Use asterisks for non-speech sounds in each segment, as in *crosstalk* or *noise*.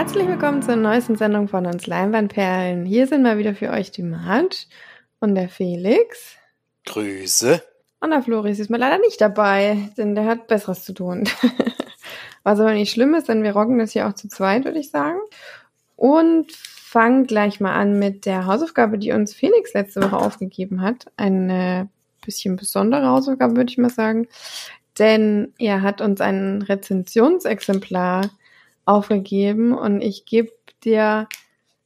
herzlich willkommen zur neuesten Sendung von uns Leinwandperlen. Hier sind mal wieder für euch die Marge und der Felix. Grüße. Und der Floris ist mal leider nicht dabei, denn der hat Besseres zu tun. *laughs* Was aber nicht schlimm ist, denn wir rocken das hier auch zu zweit, würde ich sagen. Und fangen gleich mal an mit der Hausaufgabe, die uns Felix letzte Woche aufgegeben hat. Eine bisschen besondere Hausaufgabe, würde ich mal sagen. Denn er hat uns ein Rezensionsexemplar aufgegeben und ich gebe dir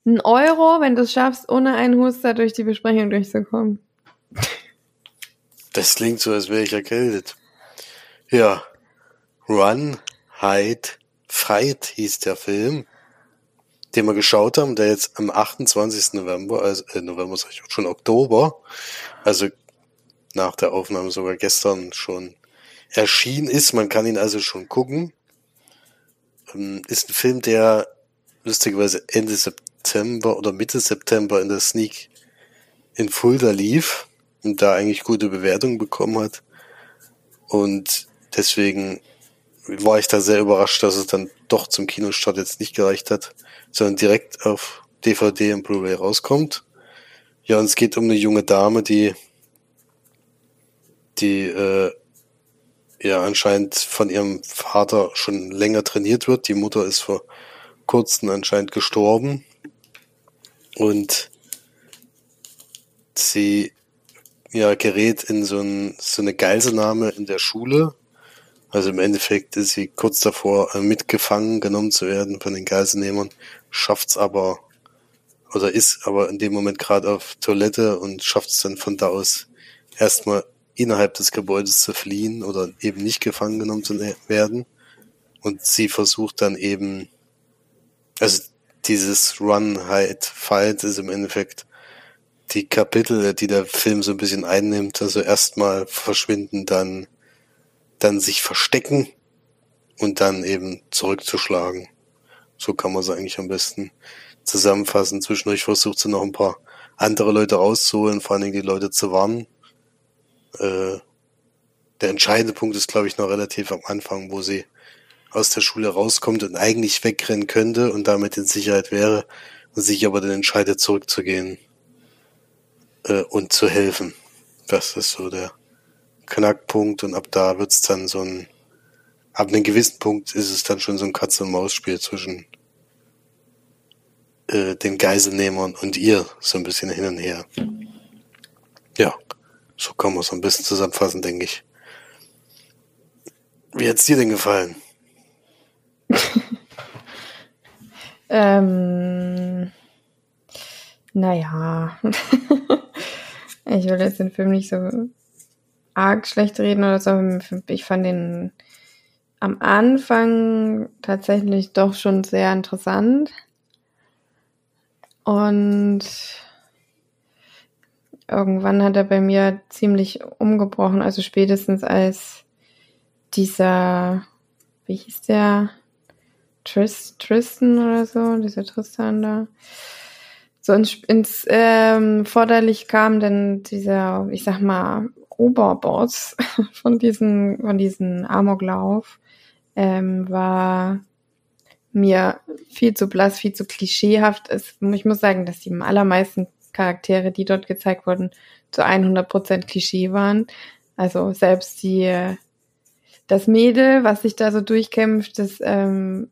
einen Euro, wenn du es schaffst, ohne einen Huster durch die Besprechung durchzukommen. Das klingt so, als wäre ich erkältet. Ja. Run, Hide, Fight hieß der Film, den wir geschaut haben, der jetzt am 28. November, also äh, November sag ich schon Oktober, also nach der Aufnahme sogar gestern schon erschienen ist. Man kann ihn also schon gucken. Ähm, ist ein Film, der lustigerweise Ende September oder Mitte September in der Sneak in Fulda lief und da eigentlich gute Bewertungen bekommen hat. Und deswegen war ich da sehr überrascht, dass es dann doch zum Kinostart jetzt nicht gereicht hat, sondern direkt auf DVD und Blu-ray rauskommt. Ja, und es geht um eine junge Dame, die die äh, ja anscheinend von ihrem Vater schon länger trainiert wird. Die Mutter ist vor kurzem anscheinend gestorben und sie ja gerät in so, ein, so eine Geiselnahme in der Schule. Also im Endeffekt ist sie kurz davor, äh, mitgefangen genommen zu werden von den Geiselnehmern, schafft's aber oder ist aber in dem Moment gerade auf Toilette und schafft es dann von da aus erstmal innerhalb des Gebäudes zu fliehen oder eben nicht gefangen genommen zu werden. Und sie versucht dann eben, also dieses Run, Hide, Fight ist im Endeffekt die Kapitel, die der Film so ein bisschen einnimmt. Also erstmal verschwinden, dann, dann sich verstecken und dann eben zurückzuschlagen. So kann man es eigentlich am besten zusammenfassen. Zwischendurch versucht sie noch ein paar andere Leute rauszuholen, vor allen Dingen die Leute zu warnen äh, der entscheidende Punkt ist, glaube ich, noch relativ am Anfang, wo sie aus der Schule rauskommt und eigentlich wegrennen könnte und damit in Sicherheit wäre und sich aber dann entscheidet, zurückzugehen äh, und zu helfen. Das ist so der Knackpunkt und ab da wird's dann so ein, ab einem gewissen Punkt ist es dann schon so ein Katz-und-Maus-Spiel zwischen äh, den Geiselnehmern und ihr, so ein bisschen hin und her. Ja. So kann man es am besten zusammenfassen, denke ich. Wie hat's dir denn gefallen? *laughs* ähm, naja. *laughs* ich will jetzt den Film nicht so arg schlecht reden oder so. Ich fand den am Anfang tatsächlich doch schon sehr interessant. Und irgendwann hat er bei mir ziemlich umgebrochen, also spätestens als dieser, wie hieß der, Tris, Tristan oder so, dieser Tristan da, so ins, ins ähm, Vorderlicht kam, denn dieser, ich sag mal, Oberboss *laughs* von diesen, von diesen Amoklauf ähm, war mir viel zu blass, viel zu klischeehaft. Ich muss sagen, dass die allermeisten Charaktere, die dort gezeigt wurden, zu 100% Klischee waren. Also selbst die, das Mädel, was sich da so durchkämpft, ist ähm,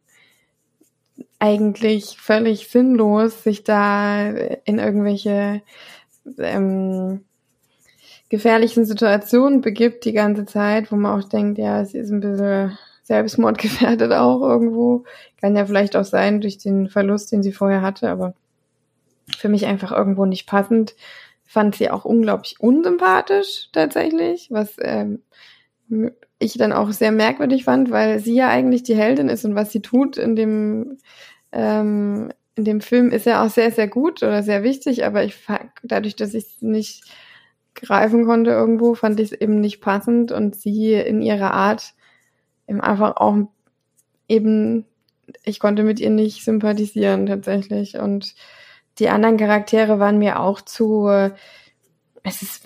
eigentlich völlig sinnlos, sich da in irgendwelche ähm, gefährlichen Situationen begibt die ganze Zeit, wo man auch denkt, ja, sie ist ein bisschen selbstmordgefährdet auch irgendwo. Kann ja vielleicht auch sein durch den Verlust, den sie vorher hatte, aber für mich einfach irgendwo nicht passend. Fand sie auch unglaublich unsympathisch tatsächlich, was ähm, ich dann auch sehr merkwürdig fand, weil sie ja eigentlich die Heldin ist und was sie tut in dem ähm, in dem Film ist ja auch sehr sehr gut oder sehr wichtig, aber ich dadurch, dass ich nicht greifen konnte irgendwo, fand ich es eben nicht passend und sie in ihrer Art eben einfach auch eben ich konnte mit ihr nicht sympathisieren tatsächlich und die anderen Charaktere waren mir auch zu, es ist,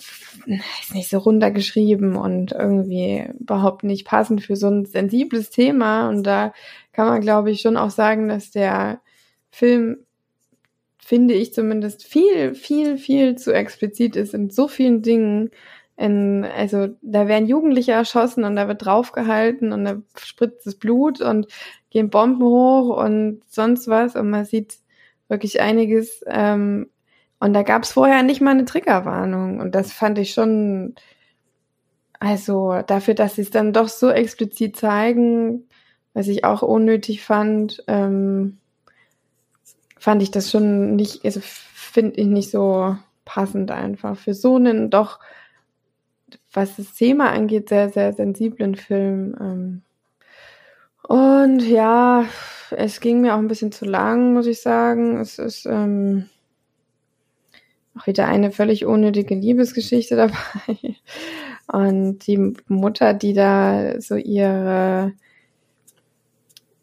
ist nicht so runtergeschrieben und irgendwie überhaupt nicht passend für so ein sensibles Thema. Und da kann man, glaube ich, schon auch sagen, dass der Film, finde ich zumindest, viel, viel, viel zu explizit ist in so vielen Dingen. In, also da werden Jugendliche erschossen und da wird draufgehalten und da spritzt das Blut und gehen Bomben hoch und sonst was und man sieht wirklich einiges. Ähm, und da gab es vorher nicht mal eine Triggerwarnung. Und das fand ich schon, also dafür, dass sie es dann doch so explizit zeigen, was ich auch unnötig fand, ähm, fand ich das schon nicht, also finde ich nicht so passend einfach für so einen doch, was das Thema angeht, sehr, sehr sensiblen Film. Ähm. Und ja, es ging mir auch ein bisschen zu lang, muss ich sagen. Es ist, ähm, auch wieder eine völlig unnötige Liebesgeschichte *laughs* dabei. Und die Mutter, die da so ihre,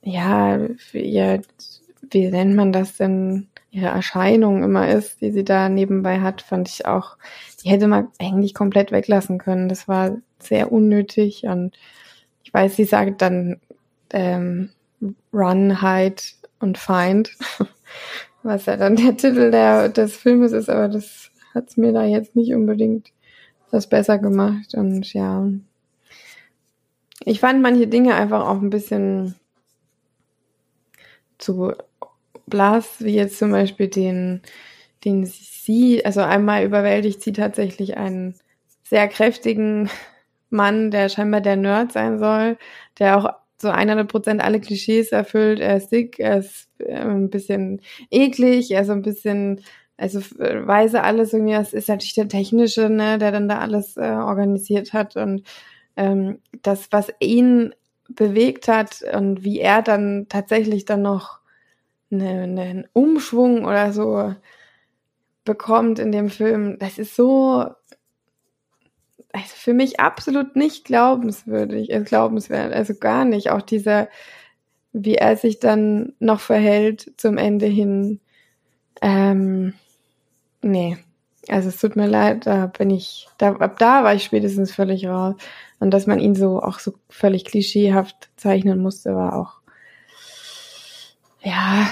ja, ihr, wie nennt man das denn, ihre Erscheinung immer ist, die sie da nebenbei hat, fand ich auch, die hätte man eigentlich komplett weglassen können. Das war sehr unnötig und ich weiß, sie sagt dann ähm, Run, Hide und Find *laughs* was ja dann der Titel der, des Filmes ist, aber das hat's mir da jetzt nicht unbedingt das besser gemacht. Und ja, ich fand manche Dinge einfach auch ein bisschen zu blass, wie jetzt zum Beispiel den, den sie, also einmal überwältigt sie tatsächlich einen sehr kräftigen *laughs* Mann, der scheinbar der Nerd sein soll, der auch so 100 Prozent alle Klischees erfüllt. Er ist dick, er ist äh, ein bisschen eklig, er ist ein bisschen, also weise alles irgendwie, das ist natürlich der Technische, ne, der dann da alles äh, organisiert hat und ähm, das, was ihn bewegt hat und wie er dann tatsächlich dann noch eine, einen Umschwung oder so bekommt in dem Film, das ist so also für mich absolut nicht glaubenswürdig, äh, glaubenswert, also gar nicht. Auch dieser, wie er sich dann noch verhält zum Ende hin. Ähm, nee, also es tut mir leid, da bin ich, da, ab da war ich spätestens völlig raus. Und dass man ihn so auch so völlig klischeehaft zeichnen musste, war auch, ja,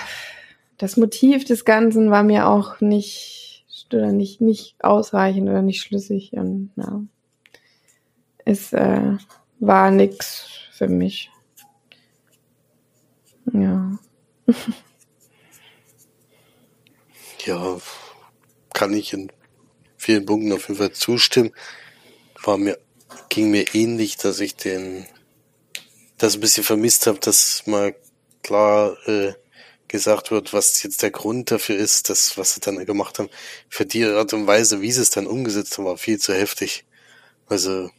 das Motiv des Ganzen war mir auch nicht, oder nicht, nicht ausreichend oder nicht schlüssig. Und, ja es äh, war nix für mich. Ja. *laughs* ja, kann ich in vielen Punkten auf jeden Fall zustimmen. War mir, ging mir ähnlich, dass ich den, das ein bisschen vermisst habe, dass mal klar äh, gesagt wird, was jetzt der Grund dafür ist, das, was sie dann gemacht haben. Für die Art und Weise, wie sie es dann umgesetzt haben, war viel zu heftig. Also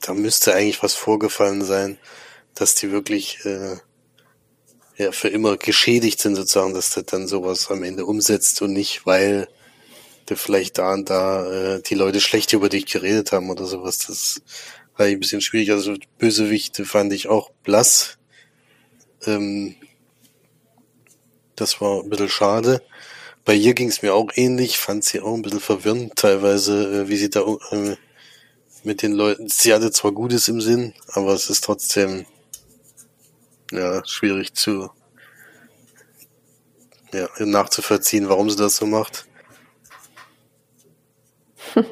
da müsste eigentlich was vorgefallen sein, dass die wirklich äh, ja für immer geschädigt sind sozusagen, dass der dann sowas am Ende umsetzt und nicht, weil du vielleicht da und da äh, die Leute schlecht über dich geredet haben oder sowas. Das war ein bisschen schwierig. Also Bösewichte fand ich auch blass. Ähm, das war ein bisschen schade. Bei ihr ging es mir auch ähnlich, fand sie auch ein bisschen verwirrend teilweise, äh, wie sie da äh, mit den Leuten. Sie hatte zwar Gutes im Sinn, aber es ist trotzdem ja schwierig zu ja, nachzuvollziehen, warum sie das so macht. *laughs*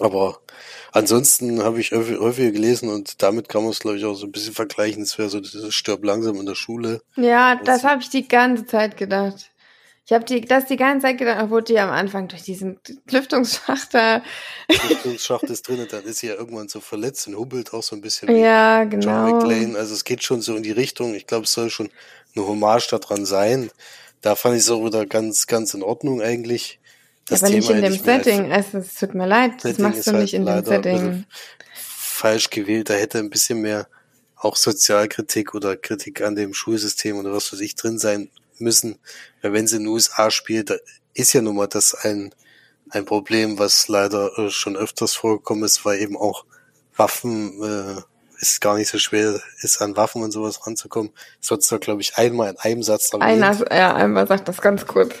aber ansonsten habe ich häufiger gelesen und damit kann man es, glaube ich, auch so ein bisschen vergleichen. Es wäre so dieses Stirb langsam in der Schule. Ja, das habe ich die ganze Zeit gedacht. Ich habe die, das die ganze Zeit gedacht, obwohl die am Anfang durch diesen Lüftungsschacht da. Lüftungsschacht ist drin, dann ist sie ja irgendwann so verletzt und hubbelt auch so ein bisschen wie ja, genau. John McClane. Also es geht schon so in die Richtung. Ich glaube, es soll schon eine Hommage daran sein. Da fand ich es auch wieder ganz, ganz in Ordnung eigentlich. Das ja, aber Thema nicht in dem Setting. Also es tut mir leid, das machst du nicht halt in dem Setting. Falsch gewählt. Da hätte ein bisschen mehr auch Sozialkritik oder Kritik an dem Schulsystem oder was für sich drin sein müssen. Weil wenn sie in den USA spielt, da ist ja nun mal das ein, ein Problem, was leider äh, schon öfters vorgekommen ist, weil eben auch Waffen äh, ist gar nicht so schwer ist, an Waffen und sowas ranzukommen. Das wird da, glaube ich, einmal in einem Satz. Einer, ja, einmal sagt das ganz kurz.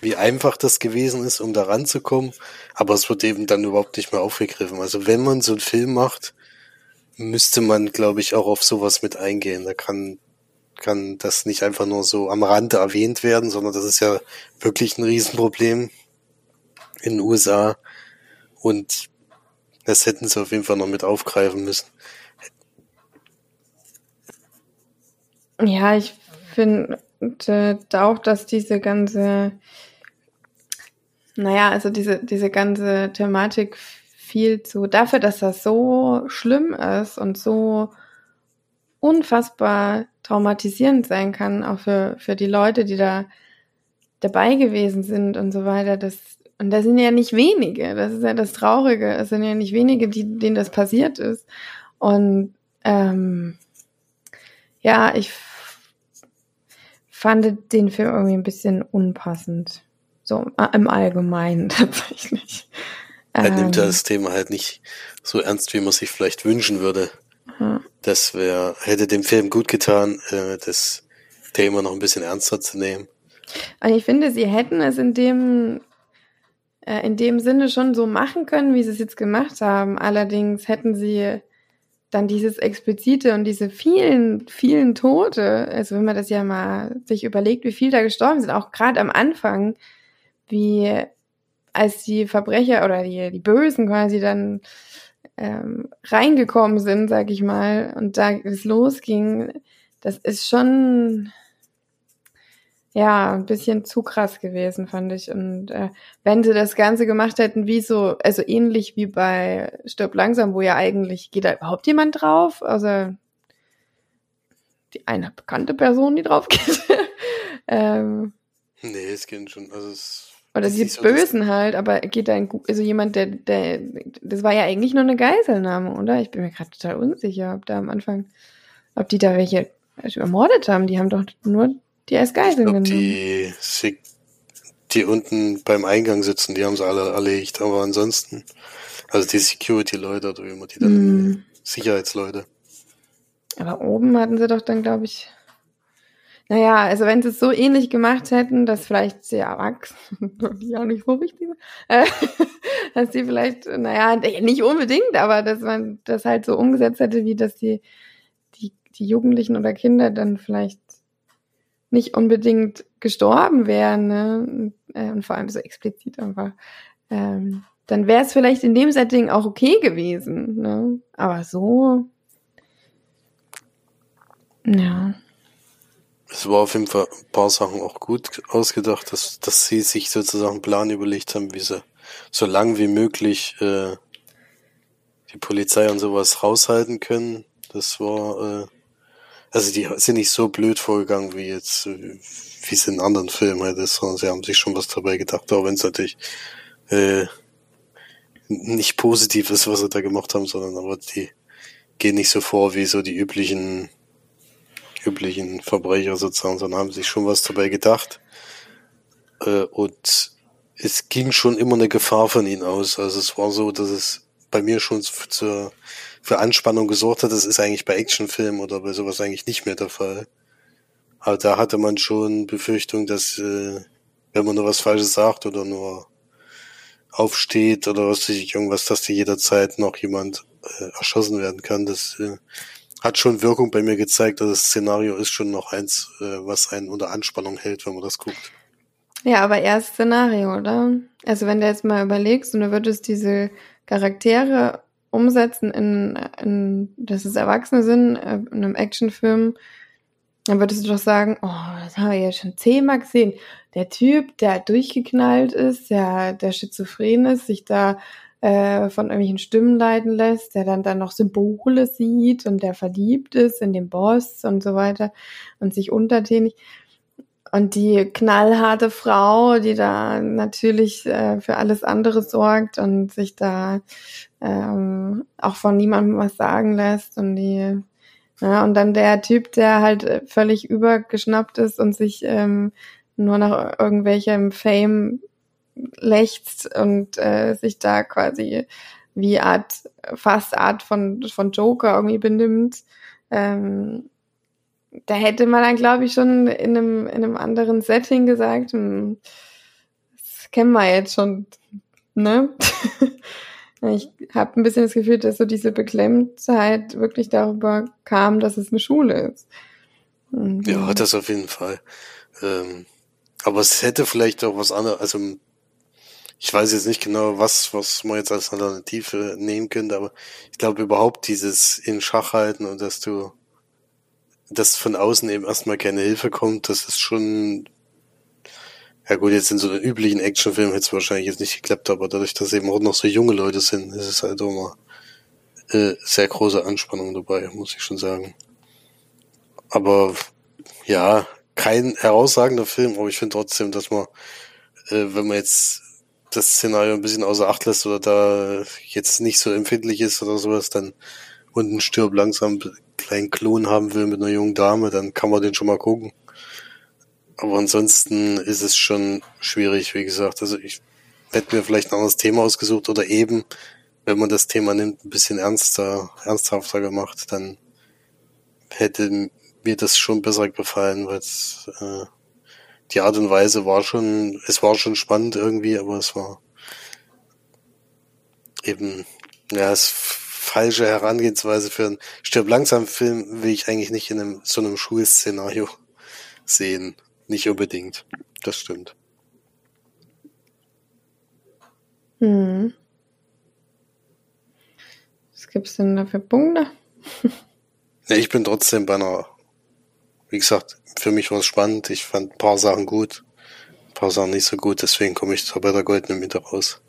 wie einfach das gewesen ist, um da ranzukommen, aber es wird eben dann überhaupt nicht mehr aufgegriffen. Also wenn man so einen Film macht, müsste man, glaube ich, auch auf sowas mit eingehen. Da kann, kann das nicht einfach nur so am Rande erwähnt werden, sondern das ist ja wirklich ein Riesenproblem in den USA. Und das hätten sie auf jeden Fall noch mit aufgreifen müssen. Ja, ich finde auch, dass diese ganze, naja, also diese, diese ganze Thematik viel zu, dafür, dass das so schlimm ist und so unfassbar traumatisierend sein kann, auch für, für die Leute, die da dabei gewesen sind und so weiter, das, und das sind ja nicht wenige, das ist ja das Traurige, es sind ja nicht wenige, die, denen das passiert ist. Und ähm, ja, ich fand den Film irgendwie ein bisschen unpassend. So äh, im Allgemeinen *laughs* tatsächlich. Er ähm, nimmt das Thema halt nicht so ernst, wie man sich vielleicht wünschen würde. Das wäre, hätte dem Film gut getan, äh, das Thema noch ein bisschen ernster zu nehmen. Und ich finde, sie hätten es in dem, äh, in dem Sinne schon so machen können, wie sie es jetzt gemacht haben. Allerdings hätten sie dann dieses explizite und diese vielen, vielen Tote, also wenn man das ja mal sich überlegt, wie viel da gestorben sind, auch gerade am Anfang, wie als die Verbrecher oder die, die Bösen quasi dann ähm, reingekommen sind, sag ich mal, und da es losging, das ist schon ja, ein bisschen zu krass gewesen, fand ich. Und äh, wenn sie das Ganze gemacht hätten, wie so, also ähnlich wie bei Stirb langsam, wo ja eigentlich, geht da überhaupt jemand drauf? Also die eine bekannte Person, die drauf *laughs* geht. ähm, nee, es geht schon, also es oder die so Bösen halt, aber geht da ein, also jemand, der, der, das war ja eigentlich nur eine Geiselnahme, oder? Ich bin mir gerade total unsicher, ob da am Anfang, ob die da welche ermordet haben. Die haben doch nur die als Geiseln genommen. Die, die unten beim Eingang sitzen, die haben sie alle erlegt. Aber ansonsten, also die Security-Leute man die dann, mm. Sicherheitsleute. Aber oben hatten sie doch dann, glaube ich, naja, also wenn sie es so ähnlich gemacht hätten, dass vielleicht sehr erwachsen, *laughs* die auch nicht so wichtig sind, äh, *laughs* dass die vielleicht, naja, nicht unbedingt, aber dass man das halt so umgesetzt hätte, wie dass die, die, die Jugendlichen oder Kinder dann vielleicht nicht unbedingt gestorben wären, ne? Äh, und vor allem so explizit einfach, ähm, dann wäre es vielleicht in dem Setting auch okay gewesen. Ne? Aber so, ja. Es war auf jeden Fall ein paar Sachen auch gut ausgedacht, dass, dass sie sich sozusagen einen Plan überlegt haben, wie sie so lang wie möglich äh, die Polizei und sowas raushalten können. Das war äh, also die sind nicht so blöd vorgegangen wie jetzt, wie es in anderen Filmen halt ist, sondern sie haben sich schon was dabei gedacht, auch wenn es natürlich äh, nicht positiv ist, was sie da gemacht haben, sondern aber die gehen nicht so vor wie so die üblichen üblichen Verbrecher sozusagen, sondern haben sich schon was dabei gedacht. Äh, und es ging schon immer eine Gefahr von ihnen aus. Also es war so, dass es bei mir schon zur für Anspannung gesorgt hat. Das ist eigentlich bei Actionfilmen oder bei sowas eigentlich nicht mehr der Fall. Aber da hatte man schon Befürchtung, dass äh, wenn man nur was Falsches sagt oder nur aufsteht oder was weiß ich, irgendwas, dass da jederzeit noch jemand äh, erschossen werden kann. Das äh, hat schon Wirkung bei mir gezeigt. dass das Szenario ist schon noch eins, äh, was einen unter Anspannung hält, wenn man das guckt. Ja, aber eher Szenario, oder? Also wenn du jetzt mal überlegst und du würdest diese Charaktere umsetzen in, in dass es Erwachsene sind, äh, in einem Actionfilm, dann würdest du doch sagen, oh, das haben wir ja schon zehnmal gesehen. Der Typ, der durchgeknallt ist, der, der schizophren ist, sich da äh, von irgendwelchen Stimmen leiten lässt, der dann dann noch Symbole sieht und der verliebt ist in den Boss und so weiter und sich untertänig. Und die knallharte Frau, die da natürlich äh, für alles andere sorgt und sich da ähm, auch von niemandem was sagen lässt und die ja, und dann der Typ, der halt völlig übergeschnappt ist und sich ähm, nur nach irgendwelchem Fame lechzt und äh, sich da quasi wie Art, fast Art von, von Joker irgendwie benimmt. Ähm, da hätte man dann, glaube ich, schon in einem, in einem anderen Setting gesagt, hm, das kennen wir jetzt schon, ne? *laughs* ich habe ein bisschen das Gefühl, dass so diese Beklemmtheit wirklich darüber kam, dass es eine Schule ist. Ja, das auf jeden Fall. Ähm, aber es hätte vielleicht auch was anderes, also ich weiß jetzt nicht genau, was, was man jetzt als Alternative nehmen könnte, aber ich glaube überhaupt dieses in Schach halten und dass du, dass von außen eben erstmal keine Hilfe kommt, das ist schon, ja gut, jetzt in so einem üblichen Actionfilm hätte es wahrscheinlich jetzt nicht geklappt, aber dadurch, dass eben auch noch so junge Leute sind, ist es halt immer äh, sehr große Anspannung dabei, muss ich schon sagen. Aber ja, kein herausragender Film, aber ich finde trotzdem, dass man, äh, wenn man jetzt das Szenario ein bisschen außer Acht lässt oder da jetzt nicht so empfindlich ist oder sowas, dann und einen Stirb langsam einen kleinen Klon haben will mit einer jungen Dame, dann kann man den schon mal gucken. Aber ansonsten ist es schon schwierig, wie gesagt. Also ich hätte mir vielleicht ein anderes Thema ausgesucht oder eben, wenn man das Thema nimmt, ein bisschen ernster, ernsthafter gemacht, dann hätte mir das schon besser gefallen, weil es äh, die Art und Weise war schon, es war schon spannend irgendwie, aber es war eben, ja, es falsche Herangehensweise für einen Stirb langsam Film will ich eigentlich nicht in einem, so einem Schulszenario sehen. Nicht unbedingt. Das stimmt. Hm. Was gibt's denn da für Punkte? ja, ich bin trotzdem bei einer, wie gesagt, für mich war es spannend. Ich fand ein paar Sachen gut, ein paar Sachen nicht so gut. Deswegen komme ich zwar bei der goldenen Mitte raus.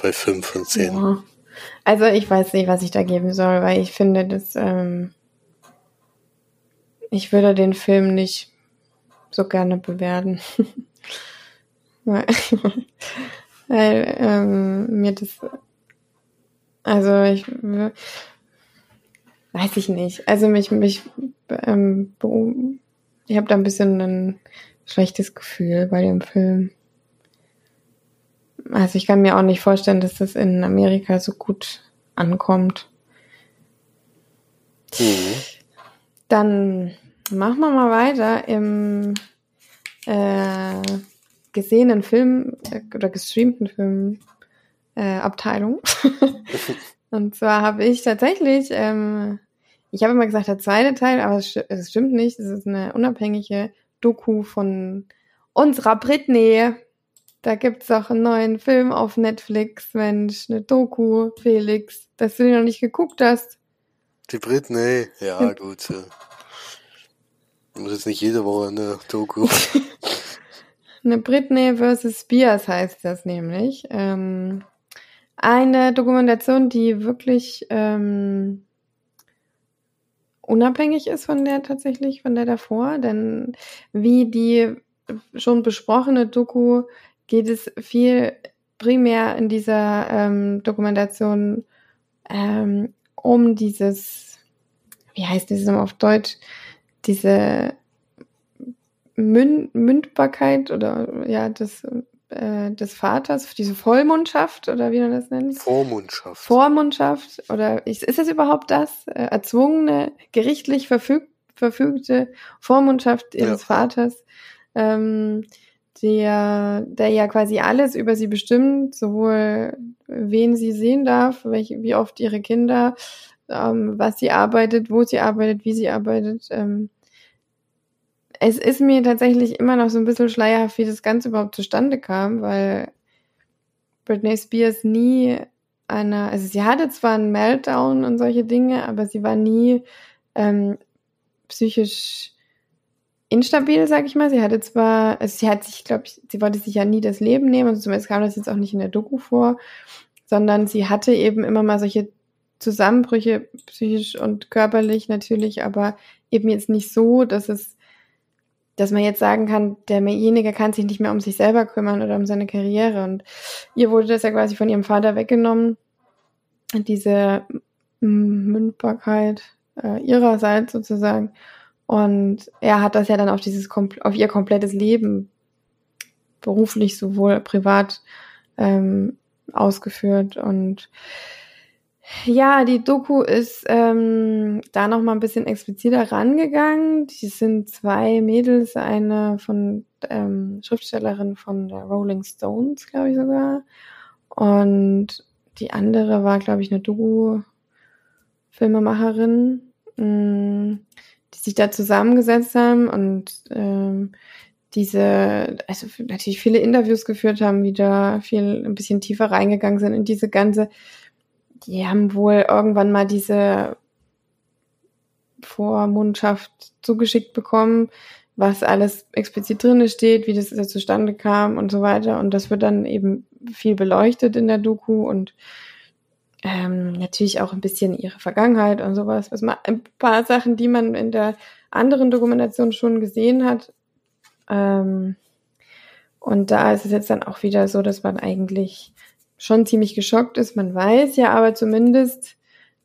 Bei fünf von zehn. Ja. Also ich weiß nicht, was ich da geben soll, weil ich finde, dass ähm, ich würde den Film nicht so gerne bewerten. *laughs* weil, *laughs* weil ähm, mir das also ich weiß ich nicht. Also mich mich ähm, ich habe da ein bisschen ein schlechtes Gefühl bei dem Film. Also ich kann mir auch nicht vorstellen, dass das in Amerika so gut ankommt. Mhm. Dann machen wir mal weiter im äh, gesehenen Film äh, oder gestreamten Film äh, Abteilung. *laughs* Und zwar habe ich tatsächlich ähm, ich habe immer gesagt, der zweite Teil, aber es, es stimmt nicht. Es ist eine unabhängige Doku von unserer Britney. Da gibt's auch einen neuen Film auf Netflix, Mensch, eine Doku, Felix, dass du den noch nicht geguckt hast. Die Britney, ja, hm. gut. Muss jetzt nicht jede Woche eine Doku. *laughs* eine Britney versus Spears heißt das nämlich. Ähm, eine Dokumentation, die wirklich ähm, unabhängig ist von der tatsächlich, von der davor. Denn wie die schon besprochene Doku geht es viel primär in dieser ähm, Dokumentation ähm, um dieses, wie heißt immer auf Deutsch, diese Münd Mündbarkeit oder ja, das äh, des Vaters, diese Vollmundschaft oder wie man das nennt? Vormundschaft. Vormundschaft oder ist, ist es überhaupt das? Äh, erzwungene, gerichtlich verfüg, verfügte Vormundschaft ihres ja. Vaters, ähm, der, der ja quasi alles über sie bestimmt, sowohl wen sie sehen darf, welche, wie oft ihre Kinder, ähm, was sie arbeitet, wo sie arbeitet, wie sie arbeitet. Ähm, es ist mir tatsächlich immer noch so ein bisschen schleierhaft, wie das Ganze überhaupt zustande kam, weil Britney Spears nie eine, also sie hatte zwar einen Meltdown und solche Dinge, aber sie war nie ähm, psychisch instabil, sag ich mal. Sie hatte zwar, also sie hat sich, glaube ich, sie wollte sich ja nie das Leben nehmen, also zumindest kam das jetzt auch nicht in der Doku vor, sondern sie hatte eben immer mal solche Zusammenbrüche, psychisch und körperlich natürlich, aber eben jetzt nicht so, dass es dass man jetzt sagen kann, derjenige kann sich nicht mehr um sich selber kümmern oder um seine Karriere. Und ihr wurde das ja quasi von ihrem Vater weggenommen, diese Mündbarkeit äh, ihrerseits sozusagen. Und er hat das ja dann auf dieses auf ihr komplettes Leben beruflich sowohl privat ähm, ausgeführt und Ja, die Doku ist ähm, da noch mal ein bisschen expliziter rangegangen. Die sind zwei Mädels, eine von ähm, Schriftstellerin von der Rolling Stones, glaube ich sogar, und die andere war, glaube ich, eine Doku-Filmemacherin, mm, die sich da zusammengesetzt haben und ähm, diese, also natürlich viele Interviews geführt haben, wieder viel ein bisschen tiefer reingegangen sind in diese ganze die haben wohl irgendwann mal diese Vormundschaft zugeschickt bekommen, was alles explizit drin steht, wie das zustande kam und so weiter. Und das wird dann eben viel beleuchtet in der Doku und ähm, natürlich auch ein bisschen ihre Vergangenheit und sowas. Was man, ein paar Sachen, die man in der anderen Dokumentation schon gesehen hat. Ähm, und da ist es jetzt dann auch wieder so, dass man eigentlich schon ziemlich geschockt ist. Man weiß ja aber zumindest,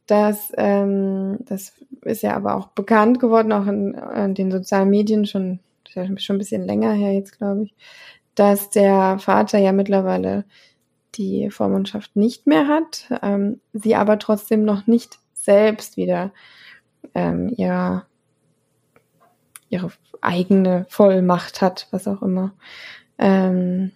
dass ähm, das ist ja aber auch bekannt geworden, auch in, in den sozialen Medien schon, schon ein bisschen länger her jetzt, glaube ich, dass der Vater ja mittlerweile die Vormundschaft nicht mehr hat, ähm, sie aber trotzdem noch nicht selbst wieder ähm, ihre, ihre eigene Vollmacht hat, was auch immer. Ähm,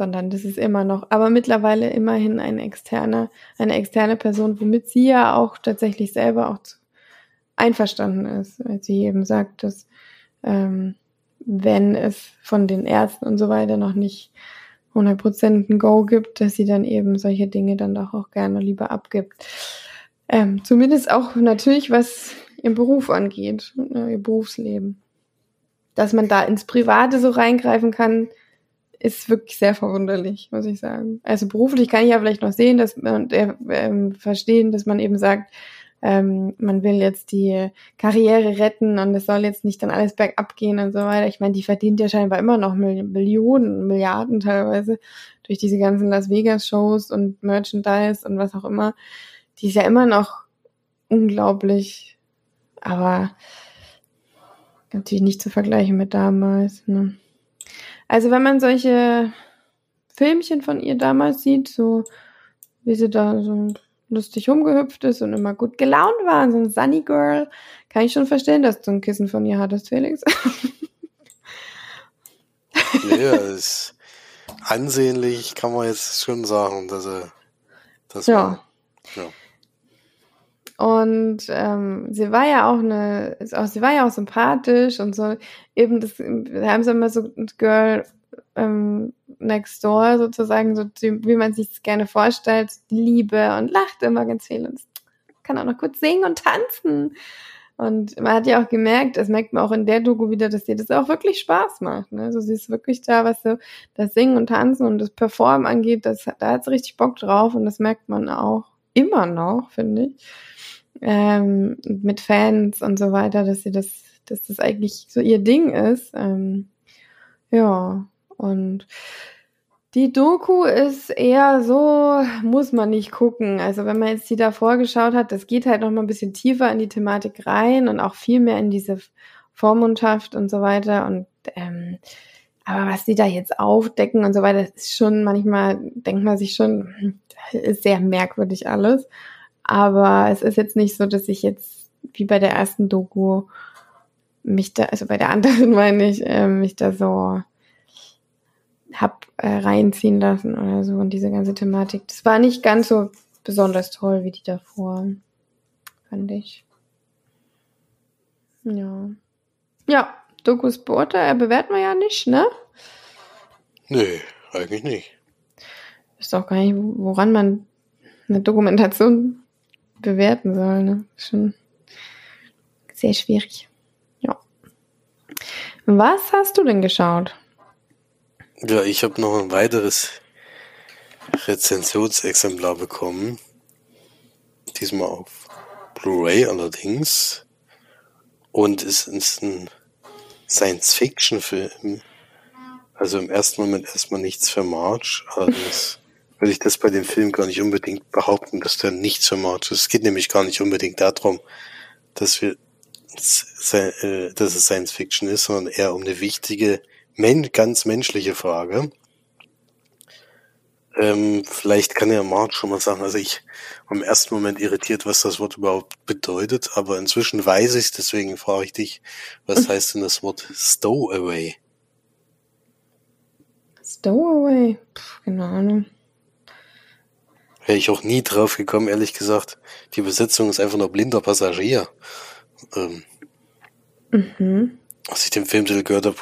sondern das ist immer noch, aber mittlerweile immerhin eine externe, eine externe Person, womit sie ja auch tatsächlich selber auch einverstanden ist, weil sie eben sagt, dass ähm, wenn es von den Ärzten und so weiter noch nicht 100% ein Go gibt, dass sie dann eben solche Dinge dann doch auch gerne lieber abgibt. Ähm, zumindest auch natürlich, was ihr Beruf angeht, ne, ihr Berufsleben. Dass man da ins Private so reingreifen kann, ist wirklich sehr verwunderlich, muss ich sagen. Also beruflich kann ich ja vielleicht noch sehen, dass man äh, ähm, verstehen, dass man eben sagt, ähm, man will jetzt die Karriere retten und es soll jetzt nicht dann alles bergab gehen und so weiter. Ich meine, die verdient ja scheinbar immer noch Millionen, Milliarden teilweise durch diese ganzen Las Vegas Shows und Merchandise und was auch immer. Die ist ja immer noch unglaublich, aber natürlich nicht zu vergleichen mit damals. Ne? Also wenn man solche Filmchen von ihr damals sieht, so wie sie da so lustig rumgehüpft ist und immer gut gelaunt war, so ein Sunny Girl, kann ich schon verstehen, dass du ein Kissen von ihr hattest, Felix. *laughs* ja, ist ansehnlich, kann man jetzt schon sagen, dass er das ja. war. Ja. Und ähm, sie war ja auch eine, auch, sie war ja auch sympathisch und so. Eben das, haben sie immer so Girl ähm, next door sozusagen, so wie man sich gerne vorstellt, Liebe und lacht immer ganz viel und kann auch noch kurz singen und tanzen. Und man hat ja auch gemerkt, das merkt man auch in der Doku wieder, dass ihr das auch wirklich Spaß macht. Ne? Also sie ist wirklich da, was so das Singen und Tanzen und das Performen angeht, das, da hat sie richtig Bock drauf und das merkt man auch immer noch, finde ich ähm, mit Fans und so weiter, dass sie das, dass das eigentlich so ihr Ding ist. Ähm, ja, und die Doku ist eher so, muss man nicht gucken. Also wenn man jetzt die da vorgeschaut hat, das geht halt noch mal ein bisschen tiefer in die Thematik rein und auch viel mehr in diese Vormundschaft und so weiter. Und ähm, aber was die da jetzt aufdecken und so weiter, das ist schon manchmal, denkt man sich schon, hm, ist sehr merkwürdig alles. Aber es ist jetzt nicht so, dass ich jetzt, wie bei der ersten Doku, mich da, also bei der anderen *laughs* meine ich, äh, mich da so hab äh, reinziehen lassen oder so und diese ganze Thematik. Das war nicht ganz so besonders toll wie die davor, fand ich. Ja. Ja, Dokus beurteilen, bewerten wir ja nicht, ne? Nee, eigentlich nicht. Ist doch gar nicht, woran man eine Dokumentation bewerten soll. Ne? Schon sehr schwierig. Ja. Was hast du denn geschaut? Ja, ich habe noch ein weiteres Rezensionsexemplar bekommen. Diesmal auf Blu-ray allerdings. Und es ist ein Science-Fiction-Film. Also im ersten Moment erstmal nichts für March, allerdings *laughs* will ich das bei dem Film gar nicht unbedingt behaupten, dass der nichts für March ist. Es geht nämlich gar nicht unbedingt darum, dass wir äh, dass es Science Fiction ist, sondern eher um eine wichtige, ganz menschliche Frage. Ähm, vielleicht kann ja Mark schon mal sagen, also ich war im ersten Moment irritiert, was das Wort überhaupt bedeutet, aber inzwischen weiß ich deswegen frage ich dich, was *laughs* heißt denn das Wort Stowaway? Stowaway? Puh, keine Ahnung. Wäre ich auch nie drauf gekommen, ehrlich gesagt. Die Besetzung ist einfach nur blinder Passagier. Ähm, Mhm. als ich den Filmtitel gehört habe,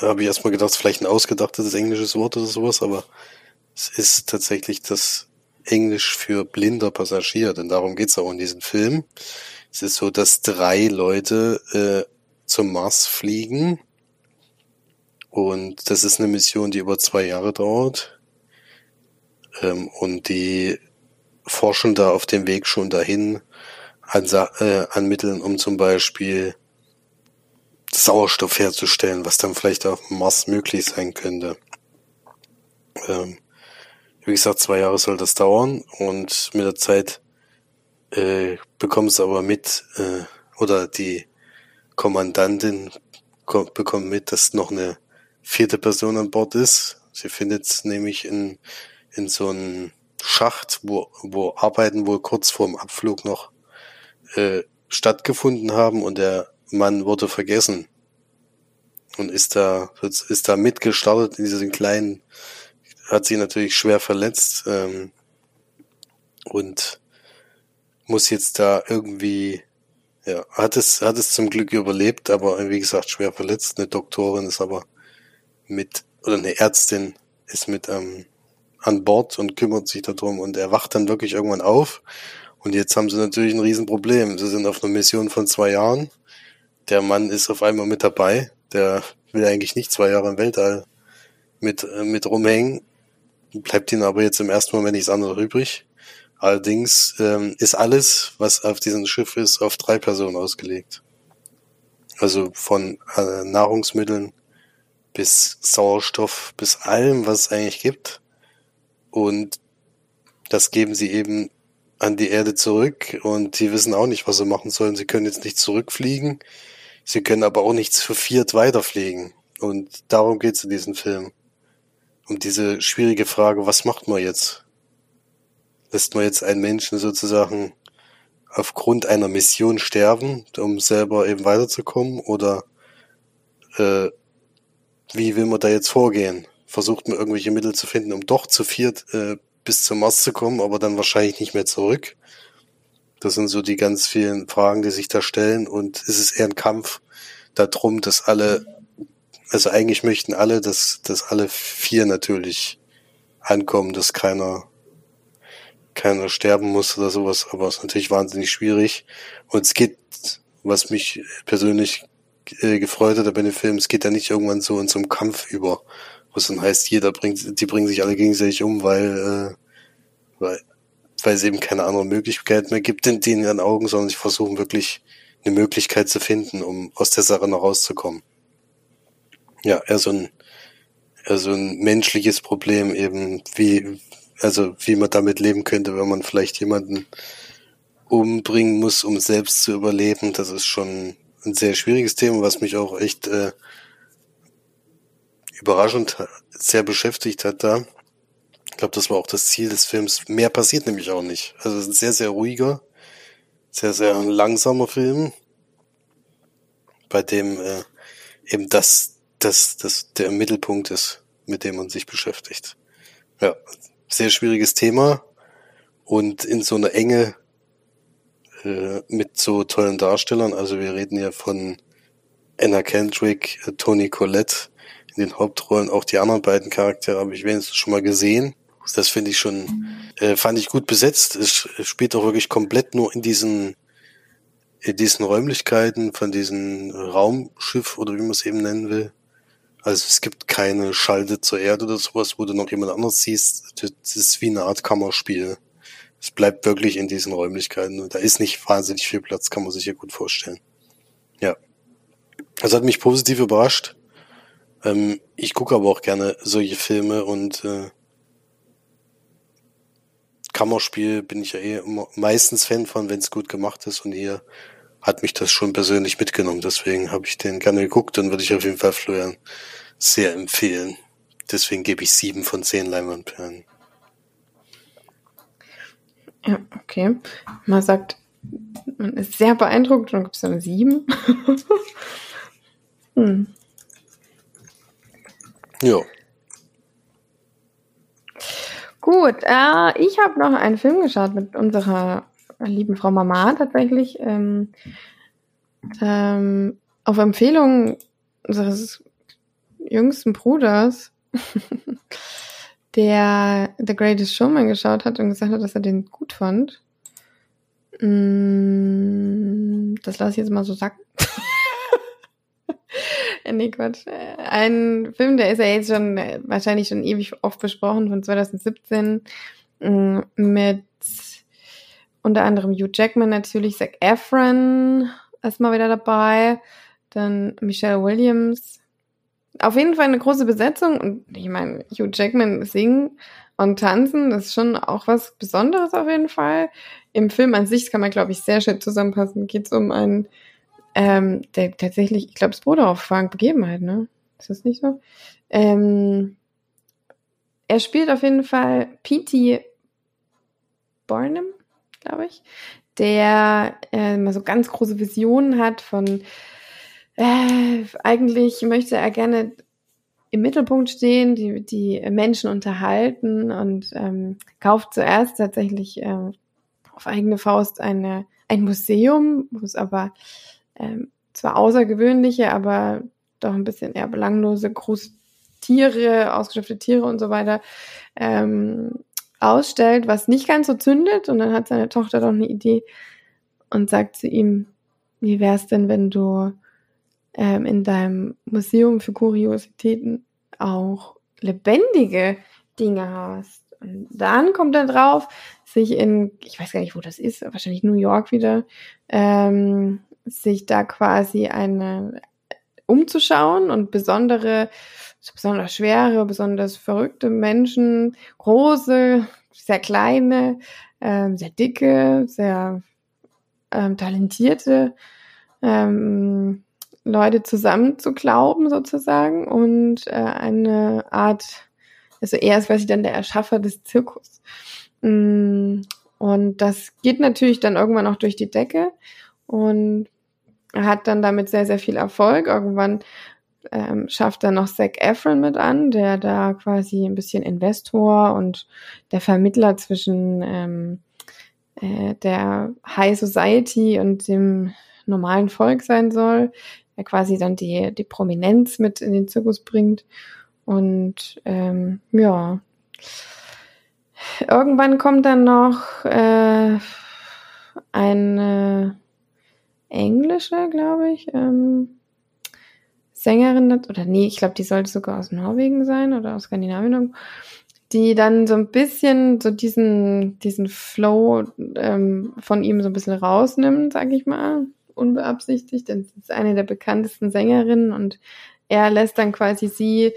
habe ich erstmal gedacht, vielleicht ein ausgedachtes englisches Wort oder sowas, aber es ist tatsächlich das Englisch für blinder Passagier, denn darum geht's auch in diesem Film. Es ist so, dass drei Leute äh, zum Mars fliegen und das ist eine Mission, die über zwei Jahre dauert. Ähm, und die forschen da auf dem Weg schon dahin an, äh, an Mitteln, um zum Beispiel Sauerstoff herzustellen, was dann vielleicht auf dem Mars möglich sein könnte. Ähm, wie gesagt, zwei Jahre soll das dauern und mit der Zeit äh, bekommt es aber mit, äh, oder die Kommandantin ko- bekommt mit, dass noch eine vierte Person an Bord ist. Sie findet nämlich in, in so einem Schacht, wo, wo Arbeiten wohl kurz vorm Abflug noch äh, stattgefunden haben und der Mann wurde vergessen und ist da ist da mitgestartet in diesen kleinen hat sich natürlich schwer verletzt ähm, und muss jetzt da irgendwie ja hat es hat es zum Glück überlebt aber wie gesagt schwer verletzt eine Doktorin ist aber mit oder eine Ärztin ist mit ähm, an Bord und kümmert sich darum und er wacht dann wirklich irgendwann auf und jetzt haben sie natürlich ein Riesenproblem sie sind auf einer Mission von zwei Jahren der Mann ist auf einmal mit dabei. Der will eigentlich nicht zwei Jahre im Weltall mit, äh, mit rumhängen. Bleibt ihnen aber jetzt im ersten Moment nichts anderes übrig. Allerdings ähm, ist alles, was auf diesem Schiff ist, auf drei Personen ausgelegt. Also von äh, Nahrungsmitteln bis Sauerstoff, bis allem, was es eigentlich gibt. Und das geben sie eben an die Erde zurück und sie wissen auch nicht, was sie machen sollen. Sie können jetzt nicht zurückfliegen. Sie können aber auch nicht zu viert weiterfliegen. Und darum geht es in diesem Film. Um diese schwierige Frage, was macht man jetzt? Lässt man jetzt einen Menschen sozusagen aufgrund einer Mission sterben, um selber eben weiterzukommen? Oder äh, wie will man da jetzt vorgehen? Versucht man irgendwelche Mittel zu finden, um doch zu viert äh, bis zum Mars zu kommen, aber dann wahrscheinlich nicht mehr zurück? Das sind so die ganz vielen Fragen, die sich da stellen. Und es ist eher ein Kampf darum, dass alle, also eigentlich möchten alle, dass, dass alle vier natürlich ankommen, dass keiner, keiner sterben muss oder sowas. Aber es ist natürlich wahnsinnig schwierig. Und es geht, was mich persönlich äh, gefreut hat bei dem Film, es geht ja nicht irgendwann so in so einem Kampf über, wo es dann heißt, jeder bringt, die bringen sich alle gegenseitig um, weil, äh, weil weil es eben keine andere Möglichkeit mehr gibt in den ihren Augen, sondern sie versuchen wirklich eine Möglichkeit zu finden, um aus der Sache noch rauszukommen. Ja, eher so ein, eher so ein menschliches Problem eben, wie, also wie man damit leben könnte, wenn man vielleicht jemanden umbringen muss, um selbst zu überleben. Das ist schon ein sehr schwieriges Thema, was mich auch echt äh, überraschend sehr beschäftigt hat da. Ich glaube, das war auch das Ziel des Films. Mehr passiert nämlich auch nicht. Also es ist ein sehr, sehr ruhiger, sehr, sehr langsamer Film, bei dem äh, eben das, das, das der Mittelpunkt ist, mit dem man sich beschäftigt. Ja, sehr schwieriges Thema und in so einer Enge äh, mit so tollen Darstellern. Also wir reden ja von Anna Kendrick, äh, Tony Collette in den Hauptrollen. Auch die anderen beiden Charaktere habe ich wenigstens schon mal gesehen. Das finde ich schon, äh, fand ich gut besetzt. Es spielt auch wirklich komplett nur in diesen, in diesen Räumlichkeiten von diesem Raumschiff oder wie man es eben nennen will. Also es gibt keine Schalte zur Erde oder sowas, wo du noch jemand anderes siehst. Das ist wie eine Art Kammerspiel. Es bleibt wirklich in diesen Räumlichkeiten da ist nicht wahnsinnig viel Platz, kann man sich ja gut vorstellen. Ja. Das hat mich positiv überrascht. Ähm, ich gucke aber auch gerne solche Filme und äh, Kammerspiel bin ich ja eh meistens Fan von, wenn es gut gemacht ist. Und hier hat mich das schon persönlich mitgenommen. Deswegen habe ich den gerne geguckt und würde ich auf jeden Fall Florian sehr empfehlen. Deswegen gebe ich sieben von zehn Leinwandperlen. Ja, okay. Man sagt, man ist sehr beeindruckt und dann gibt es eine 7. *laughs* hm. Ja. Gut, äh, ich habe noch einen Film geschaut mit unserer lieben Frau Mama tatsächlich. Ähm, ähm, auf Empfehlung unseres jüngsten Bruders, *laughs* der The Greatest Showman geschaut hat und gesagt hat, dass er den gut fand. Mm, das lasse ich jetzt mal so sacken. *laughs* nee, Quatsch. Ein Film, der ist ja jetzt schon äh, wahrscheinlich schon ewig oft besprochen, von 2017, mm, mit unter anderem Hugh Jackman natürlich, Zac Efron ist mal wieder dabei, dann Michelle Williams. Auf jeden Fall eine große Besetzung und ich meine, Hugh Jackman singen und tanzen, das ist schon auch was Besonderes auf jeden Fall. Im Film an sich kann man, glaube ich, sehr schön zusammenpassen. Geht es um einen ähm, der tatsächlich, ich glaube, das Bruder auf Begebenheit, ne? Ist das nicht so? Ähm, er spielt auf jeden Fall P.T. Barnum, glaube ich, der äh, mal so ganz große Visionen hat von äh, eigentlich möchte er gerne im Mittelpunkt stehen, die, die Menschen unterhalten und ähm, kauft zuerst tatsächlich äh, auf eigene Faust eine, ein Museum, wo es aber ähm, zwar außergewöhnliche, aber doch ein bisschen eher belanglose Großtiere, ausgeschöpfte Tiere und so weiter ähm, ausstellt, was nicht ganz so zündet. Und dann hat seine Tochter doch eine Idee und sagt zu ihm, wie wär's denn, wenn du ähm, in deinem Museum für Kuriositäten auch lebendige Dinge hast? Und dann kommt er drauf, sich in, ich weiß gar nicht, wo das ist, wahrscheinlich New York wieder, ähm, sich da quasi eine umzuschauen und besondere, besonders schwere, besonders verrückte Menschen, große, sehr kleine, ähm, sehr dicke, sehr ähm, talentierte ähm, Leute zusammen zu glauben sozusagen und äh, eine Art, also er ist quasi dann der Erschaffer des Zirkus. Mm, und das geht natürlich dann irgendwann auch durch die Decke und hat dann damit sehr, sehr viel Erfolg. Irgendwann ähm, schafft er noch Zac Efron mit an, der da quasi ein bisschen Investor und der Vermittler zwischen ähm, äh, der High Society und dem normalen Volk sein soll, der quasi dann die, die Prominenz mit in den Zirkus bringt. Und ähm, ja, irgendwann kommt dann noch äh, eine englische, glaube ich, ähm, Sängerin, oder nee, ich glaube, die sollte sogar aus Norwegen sein oder aus Skandinavien, die dann so ein bisschen so diesen, diesen Flow ähm, von ihm so ein bisschen rausnimmt, sag ich mal, unbeabsichtigt, denn sie ist eine der bekanntesten Sängerinnen und er lässt dann quasi sie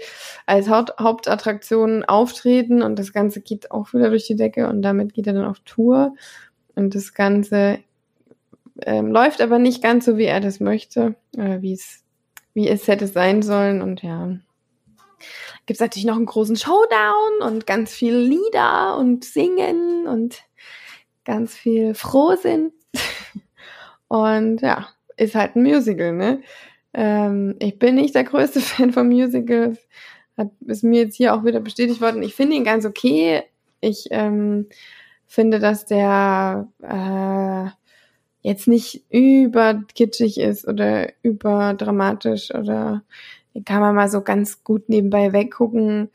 als Haupt Hauptattraktion auftreten und das Ganze geht auch wieder durch die Decke und damit geht er dann auf Tour. Und das Ganze ähm, läuft aber nicht ganz so, wie er das möchte, oder wie es, wie es hätte sein sollen. Und ja, gibt es natürlich noch einen großen Showdown und ganz viel Lieder und Singen und ganz viel Frohsinn. *laughs* und ja, ist halt ein Musical, ne? Ähm, ich bin nicht der größte *laughs* Fan von Musicals. Hat, ist mir jetzt hier auch wieder bestätigt worden. Ich finde ihn ganz okay. Ich ähm, finde, dass der äh, jetzt nicht überkitschig ist oder überdramatisch oder kann man mal so ganz gut nebenbei weggucken.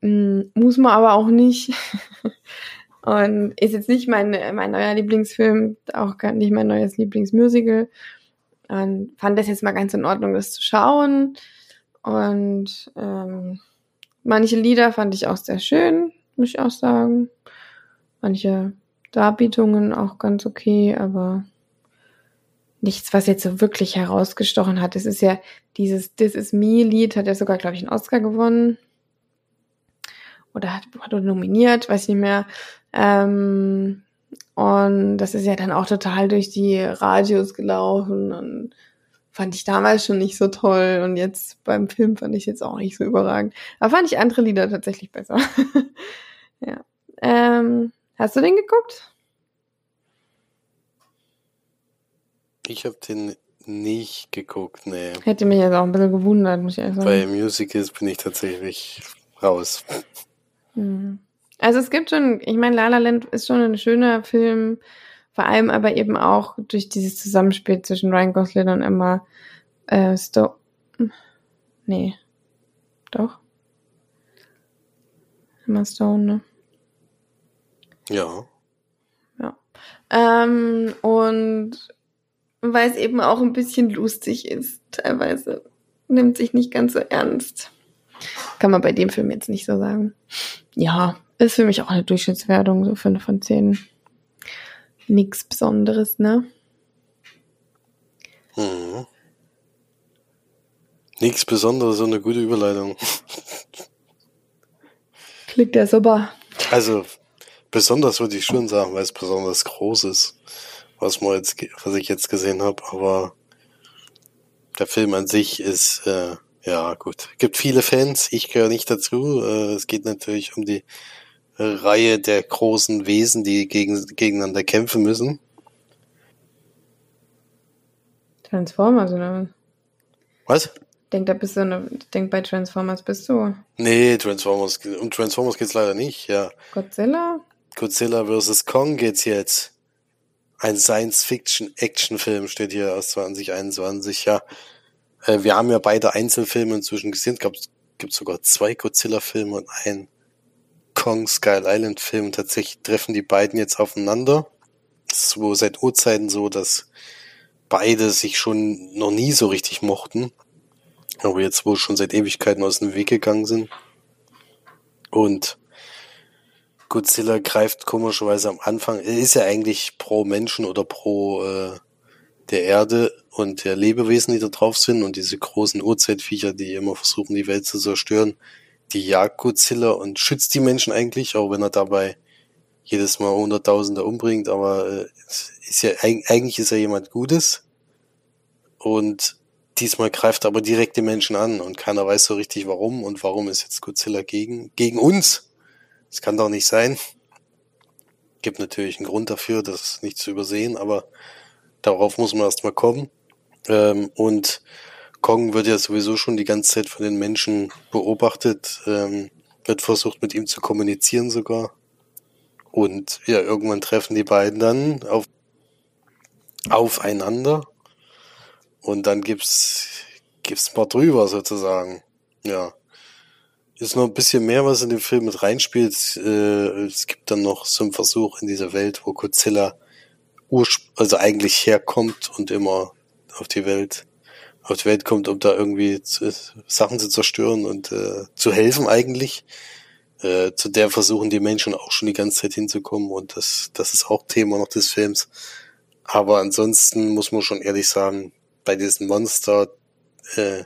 Hm, muss man aber auch nicht. *laughs* Und ist jetzt nicht mein, mein neuer Lieblingsfilm, auch nicht mein neues Lieblingsmusical. Und fand das jetzt mal ganz in Ordnung, das zu schauen. Und ähm, manche Lieder fand ich auch sehr schön, muss ich auch sagen. Manche Darbietungen auch ganz okay, aber nichts, was jetzt so wirklich herausgestochen hat. Es ist ja dieses This Is Me Lied, hat er sogar, glaube ich, einen Oscar gewonnen. Oder hat, hat er nominiert, weiß nicht mehr. Ähm, und das ist ja dann auch total durch die Radios gelaufen und fand ich damals schon nicht so toll und jetzt beim Film fand ich jetzt auch nicht so überragend. Aber fand ich andere Lieder tatsächlich besser. *laughs* ja. Ähm, hast du den geguckt? Ich habe den nicht geguckt, nee. Hätte mich jetzt auch ein bisschen gewundert, muss ich ehrlich sagen. Bei Musicals bin ich tatsächlich raus. Mhm. Also es gibt schon, ich meine, La La Land ist schon ein schöner Film, vor allem aber eben auch durch dieses Zusammenspiel zwischen Ryan Gosling und Emma äh, Stone. Nee. Doch. Emma Stone, ne? Ja. Ja. Ähm, und weil es eben auch ein bisschen lustig ist, teilweise. Nimmt sich nicht ganz so ernst. Kann man bei dem Film jetzt nicht so sagen. Ja, ist für mich auch eine Durchschnittswertung, so 5 von 10. Nix Besonderes, ne? Mhm. Nichts Besonderes, so eine gute Überleitung. *laughs* Klingt ja super. Also, besonders würde ich schon sagen, weil es besonders groß ist, was, man jetzt, was ich jetzt gesehen habe, aber der Film an sich ist, äh, ja gut, gibt viele Fans, ich gehöre nicht dazu. Äh, es geht natürlich um die Reihe der großen Wesen, die gegen, gegeneinander kämpfen müssen. Transformers oder was? Denk, da bist du eine, denk bei Transformers bist du. Nee, Transformers, um Transformers geht's leider nicht, ja. Godzilla? Godzilla vs. Kong geht's jetzt. Ein Science-Fiction-Action-Film steht hier aus 2021, ja. Äh, wir haben ja beide Einzelfilme inzwischen gesehen. Es gibt, sogar zwei Godzilla-Filme und einen Kong Skull Island Film. Tatsächlich treffen die beiden jetzt aufeinander. Es ist wohl seit Urzeiten so, dass beide sich schon noch nie so richtig mochten aber jetzt wohl schon seit Ewigkeiten aus dem Weg gegangen sind. Und Godzilla greift komischerweise am Anfang, er ist ja eigentlich pro Menschen oder pro äh, der Erde und der Lebewesen, die da drauf sind und diese großen Urzeitviecher, die immer versuchen, die Welt zu zerstören, die jagt Godzilla und schützt die Menschen eigentlich, auch wenn er dabei jedes Mal Hunderttausende umbringt, aber äh, ist ja eigentlich ist er jemand Gutes und Diesmal greift aber direkt die Menschen an und keiner weiß so richtig warum und warum ist jetzt Godzilla gegen, gegen uns. Das kann doch nicht sein. Gibt natürlich einen Grund dafür, das ist nicht zu übersehen, aber darauf muss man erstmal kommen. Ähm, und Kong wird ja sowieso schon die ganze Zeit von den Menschen beobachtet, ähm, wird versucht mit ihm zu kommunizieren sogar. Und ja, irgendwann treffen die beiden dann auf, aufeinander und dann gibt's, gibt's paar drüber sozusagen. Ja. Ist noch ein bisschen mehr, was in den Film mit reinspielt. Äh, es gibt dann noch so einen Versuch in dieser Welt, wo Godzilla also eigentlich herkommt und immer auf die Welt, auf die Welt kommt, um da irgendwie zu, Sachen zu zerstören und äh, zu helfen eigentlich. Äh, zu der versuchen die Menschen auch schon die ganze Zeit hinzukommen und das, das ist auch Thema noch des Films. Aber ansonsten muss man schon ehrlich sagen, bei diesen Monster, äh,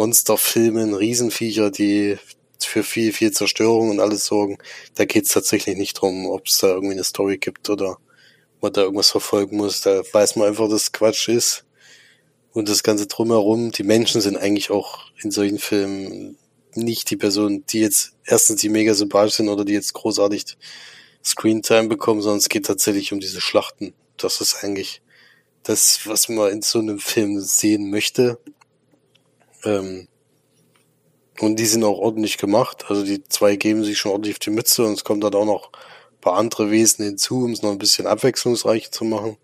Monsterfilmen, Riesenviecher, die für viel, viel Zerstörung und alles sorgen, da geht's tatsächlich nicht drum, ob es da irgendwie eine Story gibt oder man da irgendwas verfolgen muss. Da weiß man einfach, dass Quatsch ist. Und das Ganze drumherum, die Menschen sind eigentlich auch in solchen Filmen nicht die Personen, die jetzt erstens die mega sympathisch sind oder die jetzt großartig Screentime bekommen, sondern es geht tatsächlich um diese Schlachten. Das ist eigentlich das, was man in so einem Film sehen möchte. Ähm, und die sind auch ordentlich gemacht. Also die zwei geben sich schon ordentlich auf die Mütze und es kommt dann auch noch ein paar andere Wesen hinzu, um es noch ein bisschen abwechslungsreich zu machen.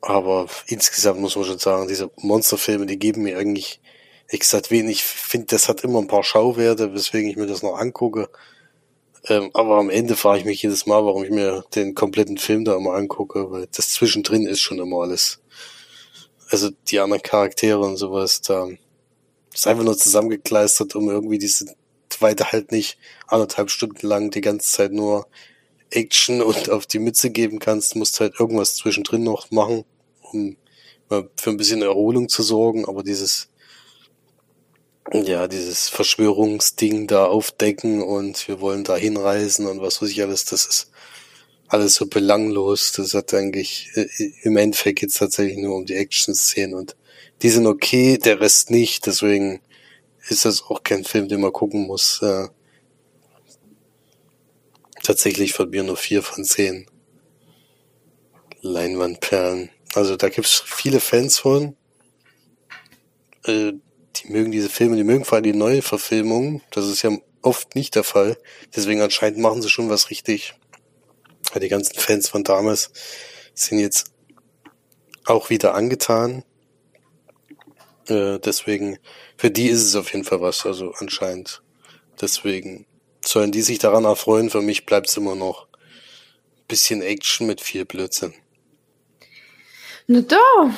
Aber insgesamt muss man schon sagen, diese Monsterfilme, die geben mir eigentlich exakt wenig. Ich finde, das hat immer ein paar Schauwerte, weswegen ich mir das noch angucke. Ähm, aber am Ende frage ich mich jedes Mal, warum ich mir den kompletten Film da immer angucke, weil das zwischendrin ist schon immer alles. Also die anderen Charaktere und sowas, da ist einfach nur zusammengekleistert, um irgendwie diese zweite halt nicht anderthalb Stunden lang die ganze Zeit nur Action und auf die Mütze geben kannst, musst halt irgendwas zwischendrin noch machen, um für ein bisschen Erholung zu sorgen, aber dieses ja, dieses Verschwörungsding da aufdecken und wir wollen da hinreisen und was weiß ich alles, das ist alles so belanglos. Das hat eigentlich, äh, im Endeffekt geht's tatsächlich nur um die Action-Szenen und die sind okay, der Rest nicht, deswegen ist das auch kein Film, den man gucken muss. Äh, tatsächlich von mir nur vier von zehn Leinwandperlen. Also da gibt's viele Fans von. Äh, die mögen diese Filme, die mögen vor allem die neue Verfilmung. Das ist ja oft nicht der Fall. Deswegen anscheinend machen sie schon was richtig. Die ganzen Fans von damals sind jetzt auch wieder angetan. Äh, deswegen, für die ist es auf jeden Fall was, also anscheinend. Deswegen sollen die sich daran erfreuen. Für mich bleibt es immer noch ein bisschen Action mit viel Blödsinn. Na da.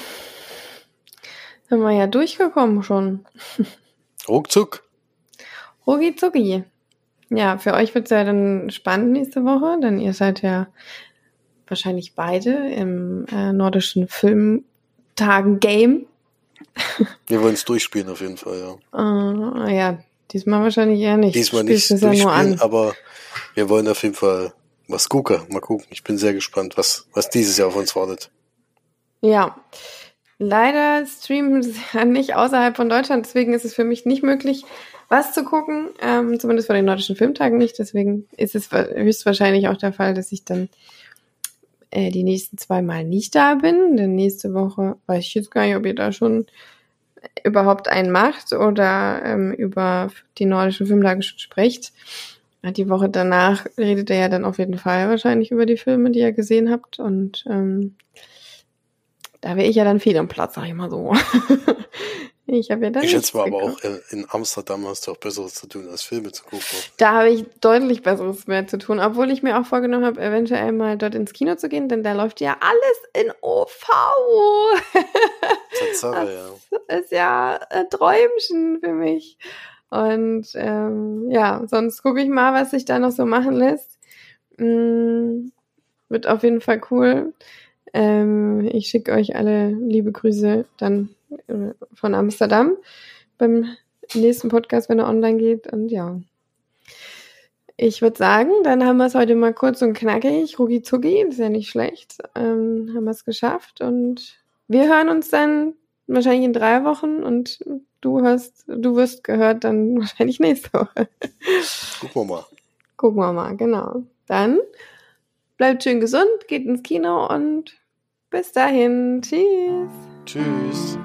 Sind wir ja durchgekommen schon. *laughs* Ruckzuck. Rucki zucki. Ja, für euch wird es ja dann spannend nächste Woche, denn ihr seid ja wahrscheinlich beide im äh, nordischen Filmtagen-Game. *laughs* Wir wollen es durchspielen auf jeden Fall, ja. Äh, ja, diesmal wahrscheinlich eher nicht. Diesmal nicht durchspielen, ja aber wir wollen auf jeden Fall was gucken. Mal gucken. Ich bin sehr gespannt, was, was dieses Jahr auf uns wartet. Ja. Leider streamen sie *laughs* ja nicht außerhalb von Deutschland, deswegen ist es für mich nicht möglich, was zu gucken, ähm, zumindest vor den nordischen Filmtagen nicht. Deswegen ist es höchstwahrscheinlich auch der Fall, dass ich dann äh, die nächsten zwei Mal nicht da bin. Denn nächste Woche weiß ich jetzt gar nicht, ob ihr da schon überhaupt einen macht oder ähm, über die nordischen Filmtage schon sprecht. Die Woche danach redet er ja dann auf jeden Fall wahrscheinlich über die Filme, die ihr gesehen habt. Und ähm, da wäre ich ja dann fehl am Platz, sag ich mal so. *laughs* ich habe ja dann. Ich schätze mal aber auch in Amsterdam hast du auch Besseres zu tun, als Filme zu gucken. Da habe ich deutlich Besseres mehr zu tun, obwohl ich mir auch vorgenommen habe, eventuell mal dort ins Kino zu gehen, denn da läuft ja alles in OV. *laughs* Tatsache, ja. Das ist ja ein Träumchen für mich. Und ähm, ja, sonst gucke ich mal, was sich da noch so machen lässt. Mm, wird auf jeden Fall cool. Ähm, ich schicke euch alle liebe Grüße dann äh, von Amsterdam beim nächsten Podcast, wenn er online geht. Und ja. Ich würde sagen, dann haben wir es heute mal kurz und knackig. Rugi Zugi, ist ja nicht schlecht. Ähm, haben wir es geschafft. Und wir hören uns dann wahrscheinlich in drei Wochen und du hast, du wirst gehört dann *laughs* wahrscheinlich nächste Woche. Gucken wir mal. Gucken wir mal, genau. Dann bleibt schön gesund, geht ins Kino und bis dahin. Tschüss. Tschüss.